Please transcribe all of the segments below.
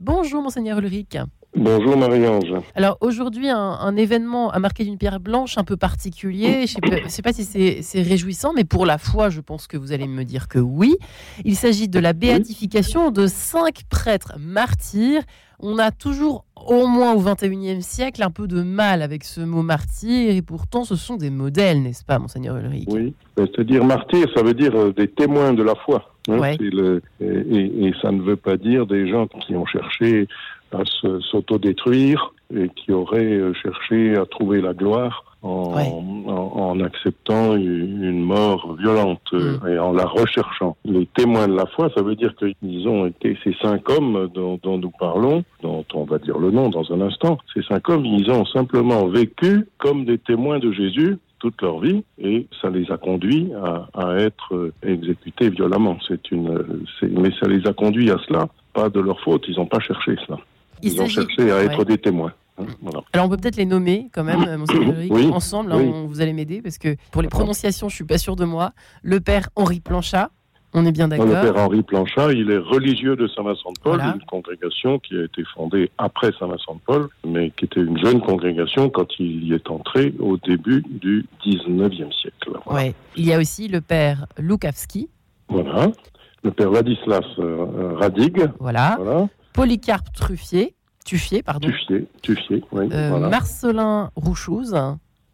Bonjour, Monseigneur Ulrich. Bonjour Marie-Ange. Alors aujourd'hui, un, événement a marqué d'une pierre blanche un peu particulier. Je ne sais, pas si c'est réjouissant, mais pour la foi, je pense que vous allez me dire que oui. Il s'agit de la béatification de cinq prêtres martyrs. On a toujours, au moins au XXIe siècle, un peu de mal avec ce mot martyr, et pourtant ce sont des modèles, n'est-ce pas, monseigneur Ulrich? Oui, c'est-à-dire martyr, ça veut dire euh, des témoins de la foi. Hein. et, ça ne veut pas dire des gens qui ont cherché à s'autodétruire et qui auraient euh, cherché à trouver la gloire en, acceptant une mort violente mm. et en la recherchant. Les témoins de la foi, ça veut dire qu'ils ont été ces cinq hommes dont, nous parlons, dont on va dire le nom dans un instant. Ces cinq hommes, ils ont simplement vécu comme des témoins de Jésus toute leur vie et ça les a conduits à, être exécutés violemment. C'est une, mais ça les a conduits à cela, pas de leur faute. Ils n'ont pas cherché cela. Ils ont cherché à être des témoins. Hein, Alors on peut peut-être les nommer quand même, Monseigneur ensemble, hein, vous allez m'aider, parce que pour les prononciations, je suis pas sûr de moi. Le père Henri Planchat, on est bien d'accord. Le père Henri Planchat, il est religieux de Saint-Vincent de Paul, une congrégation qui a été fondée après Saint-Vincent de Paul, mais qui était une jeune congrégation quand il y est entré au début du 19e siècle. Ouais. Il y a aussi le père Lukavski. Voilà. Le père Ladislas euh, Radig. Voilà. voilà. Polycarpe Truffier. Tuffier, pardon. Tuffier, Tuffier, oui. Euh, Marcelin Rouchouz.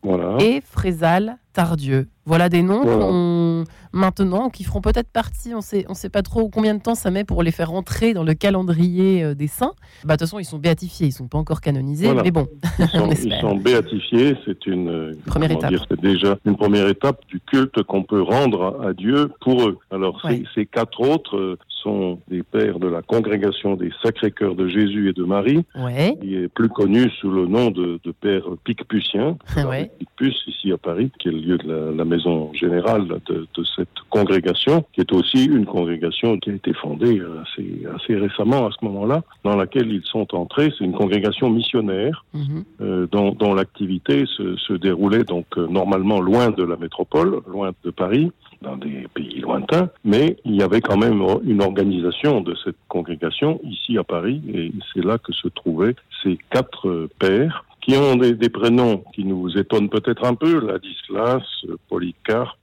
Voilà. Et Frézal Tardieu. Voilà des noms maintenant qui feront peut-être partie, on sait, on sait pas trop combien de temps ça met pour les faire entrer dans le calendrier euh, des saints. Bah, de toute façon, ils sont béatifiés, ils sont pas encore canonisés, mais bon. Ils sont, béatifiés, c'est une euh, première étape. C'est déjà une première étape du culte qu'on peut rendre à Dieu pour eux. Alors ces, quatre autres euh, sont des pères de la congrégation des Sacrés-Cœurs de Jésus et de Marie, qui est plus connu sous le nom de, de père Picpusien, Picpus ici à Paris, qui est le lieu de la, maison générale de, cette congrégation, qui est aussi une congrégation qui a été fondée assez, assez récemment à ce moment-là, dans laquelle ils sont entrés. C'est une congrégation missionnaire mhm. euh, dont, dont l'activité se, se, déroulait donc euh, normalement loin de la métropole, loin de Paris, dans des pays lointains, mais il y avait quand même une organisation de cette congrégation ici à Paris, et c'est là que se trouvaient ces quatre pères qui ont des, prénoms qui nous étonnent peut-être un peu, Ladislas, Polycarpe,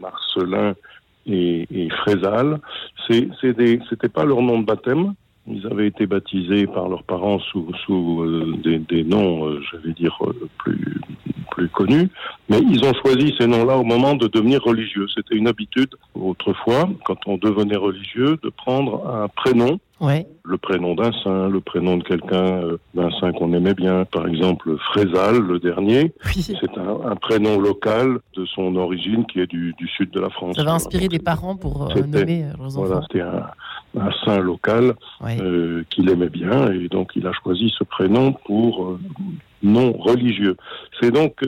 Marcelin et, et Frézal. C'était pas leur nom de baptême, ils avaient été baptisés par leurs parents sous, sous euh, des, des, noms, euh, je vais dire, euh, plus, plus connus, mais ils ont choisi ces noms-là au moment de devenir religieux. C'était une habitude autrefois, quand on devenait religieux, de prendre un prénom le prénom d'un saint, le prénom de quelqu'un, euh, d'un saint qu'on aimait bien. Par exemple, Frézal, le dernier, c'est un, prénom local de son origine qui est du, sud de la France. Ça va inspirer des parents pour euh, nommer euh, leurs enfants. Voilà, c'était un, saint local qu'il aimait bien et donc il a choisi ce prénom pour non religieux. C'est donc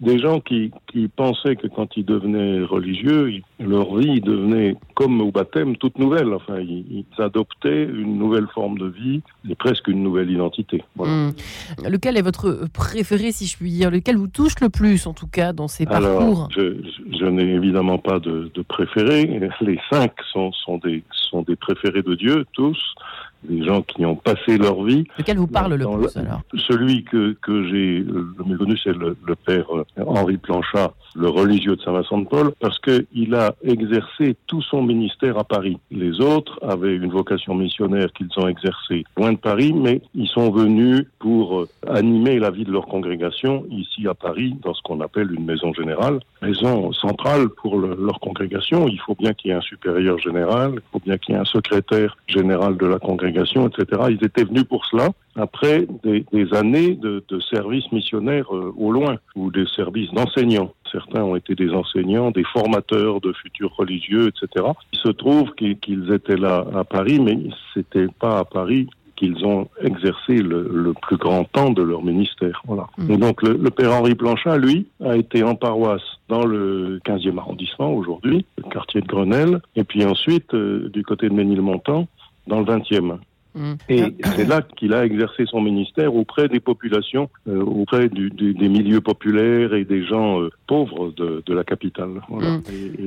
des gens qui, qui, pensaient que quand ils devenaient religieux, leur vie devenait comme au baptême toute nouvelle. Enfin, ils, adoptaient une nouvelle forme de vie et presque une nouvelle identité. Hmm. Lequel est votre préféré, si je puis dire? Lequel vous touche le plus, en tout cas, dans ces parcours? Je, je n'ai évidemment pas de, de préféré. Les cinq sont, sont, des, sont des préférés de Dieu, tous des gens qui ont passé leur vie. Lequel vous parle le plus alors Celui que, que j'ai le mieux connu, c'est le, père euh, Henri Planchat, le religieux de Saint-Vincent de Paul, parce qu'il a exercé tout son ministère à Paris. Les autres avaient une vocation missionnaire qu'ils ont exercée loin de Paris, mais ils sont venus pour euh, animer la vie de leur congrégation ici à Paris, dans ce qu'on appelle une maison générale, maison centrale pour leur congrégation. Il faut bien qu'il y ait un supérieur général, il faut bien qu'il y ait un secrétaire général de la congrégation etc. Ils étaient venus pour cela après des, années de, services missionnaires euh, au loin ou des services d'enseignants. Certains ont été des enseignants, des formateurs de futurs religieux, etc. Il se trouve qu'ils étaient là à Paris, mais c'était pas à Paris qu'ils ont exercé le, plus grand temps de leur ministère. Voilà. Mmh. Et donc le, père Henri Planchat, lui, a été en paroisse dans le 15e arrondissement aujourd'hui, le quartier de Grenelle, et puis ensuite euh, du côté de Ménilmontant, dans le 20e. Mmh. Et c'est là qu'il a exercé son ministère auprès des populations, euh, auprès des milieux populaires et des gens euh, pauvres de, la capitale. Mmh.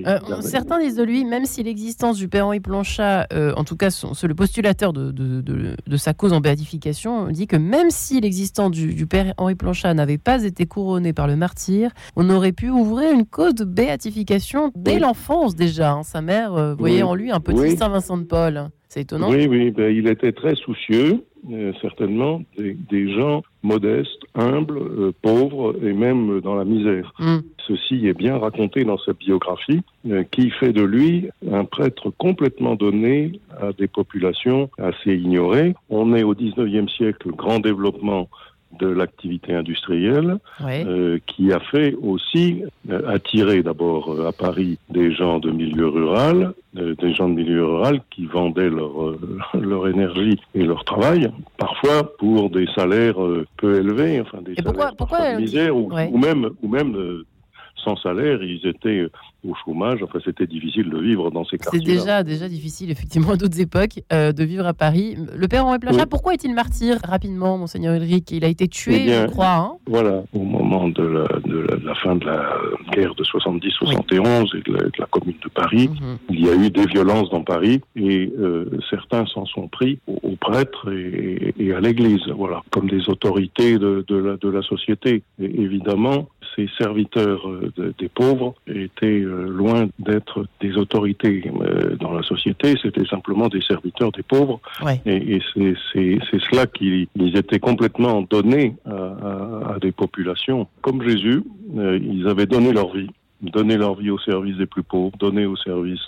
Euh, certains disent de lui, même si l'existence du père Henri Planchat, en tout cas le postulateur de, de, sa cause en béatification, dit que même si l'existence du, du, père Henri Planchat n'avait pas été couronnée par le martyr, on aurait pu ouvrir une cause de béatification dès l'enfance déjà. Hein. Sa mère voyait en lui un petit Saint Vincent de Paul. C'est étonnant. Oui, oui, ben, il était très soucieux, euh, certainement, des, gens modestes, humbles, euh, pauvres et même dans la misère. Mm. Ceci est bien raconté dans sa biographie, euh, qui fait de lui un prêtre complètement donné à des populations assez ignorées. On est au 19e siècle, grand développement de l'activité industrielle, euh, qui a fait aussi euh, attirer d'abord euh, à Paris des gens de milieu rural, des gens de milieu rural qui vendaient leur, leur énergie et leur travail, parfois pour des salaires peu élevés, enfin des salaires pourquoi, de misère, ou, ou, même, ou même sans salaire, ils étaient au chômage. Enfin, c'était difficile de vivre dans ces quartiers. C'est déjà, déjà difficile, effectivement, à d'autres époques, euh, de vivre à Paris. Le père Henri Plachat, pourquoi est-il martyr rapidement, Monseigneur Ulrich? Il a été tué, eh je crois. Hein voilà, au moment de la, fin de la guerre de 70-71 et de la, Commune de Paris, mhm. il y a eu des violences dans Paris et euh, certains s'en sont pris aux, prêtres et, à l'Église, voilà, comme des autorités de, de, la, société. Et évidemment, ces serviteurs euh, des pauvres étaient euh, loin d'être des autorités euh, dans la société, c'était simplement des serviteurs des pauvres. Et, c'est cela qu'ils étaient complètement donnés à, des populations. Comme Jésus, ils avaient donné leur vie donné leur vie au service des plus pauvres, donné au service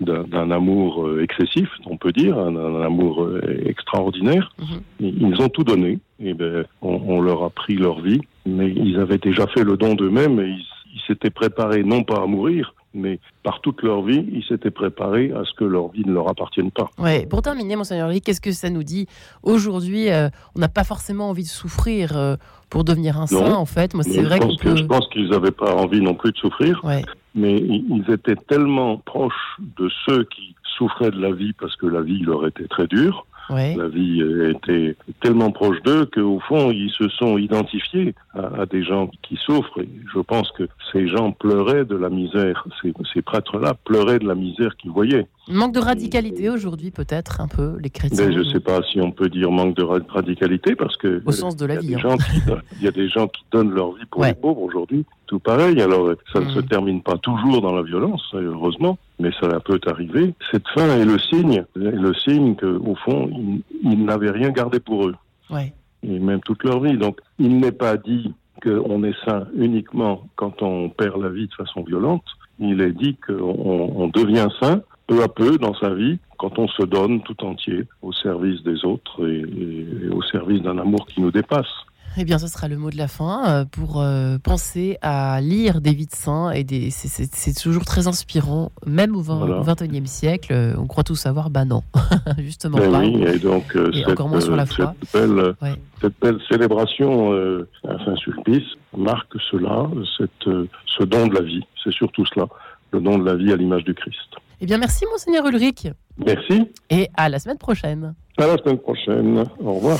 d'un amour excessif, on peut dire, un, amour extraordinaire. Mhm. Ils ont tout donné. Et ben, on, leur a pris leur vie mais ils avaient déjà fait le don d'eux-mêmes et ils s'étaient préparés non pas à mourir, mais par toute leur vie, ils s'étaient préparés à ce que leur vie ne leur appartienne pas. Ouais. Pour terminer, Monseigneur Lee, qu'est-ce que ça nous dit Aujourd'hui, euh, on n'a pas forcément envie de souffrir euh, pour devenir un saint, en fait. Moi, c'est vrai que... Je pense qu'ils n'avaient pas envie non plus de souffrir, mais ils étaient tellement proches de ceux qui souffraient de la vie parce que la vie leur était très dure, la vie était tellement proche d'eux qu'au fond, ils se sont identifiés à, des gens qui souffrent. Et je pense que ces gens pleuraient de la misère, ces, prêtres-là pleuraient de la misère qu'ils voyaient. Manque de radicalité aujourd'hui, peut-être, un peu, les chrétiens. Mais je ne sais pas si on peut dire manque de radicalité, parce que... Au sens de la vie. Hein. Il y a des gens qui donnent leur vie pour les pauvres aujourd'hui, tout pareil. Alors, ça ne se mm. termine pas toujours dans la violence, heureusement mais cela peut arriver. Cette fin est le signe, le signe qu'au fond, ils, n'avaient rien gardé pour eux. Ouais. Et même toute leur vie. Donc, il n'est pas dit qu'on est saint uniquement quand on perd la vie de façon violente. Il est dit qu'on on devient saint peu à peu dans sa vie quand on se donne tout entier au service des autres et au service d'un amour qui nous dépasse. Eh bien, ce sera le mot de la fin euh, pour euh, penser à lire des vies de saints. Et des... c'est toujours très inspirant, même au XXIe siècle. Euh, on croit tout savoir, bah non, justement ben pas. Oui, et donc, cette, encore moins sur la foi. Cette belle, célébration à Saint-Sulpice marque cela, cette, ce don de la vie. C'est surtout cela, le don de la vie à l'image du Christ. Eh bien, merci, Monseigneur Ulrich. Merci. Et à la semaine prochaine. À la semaine prochaine. Au revoir.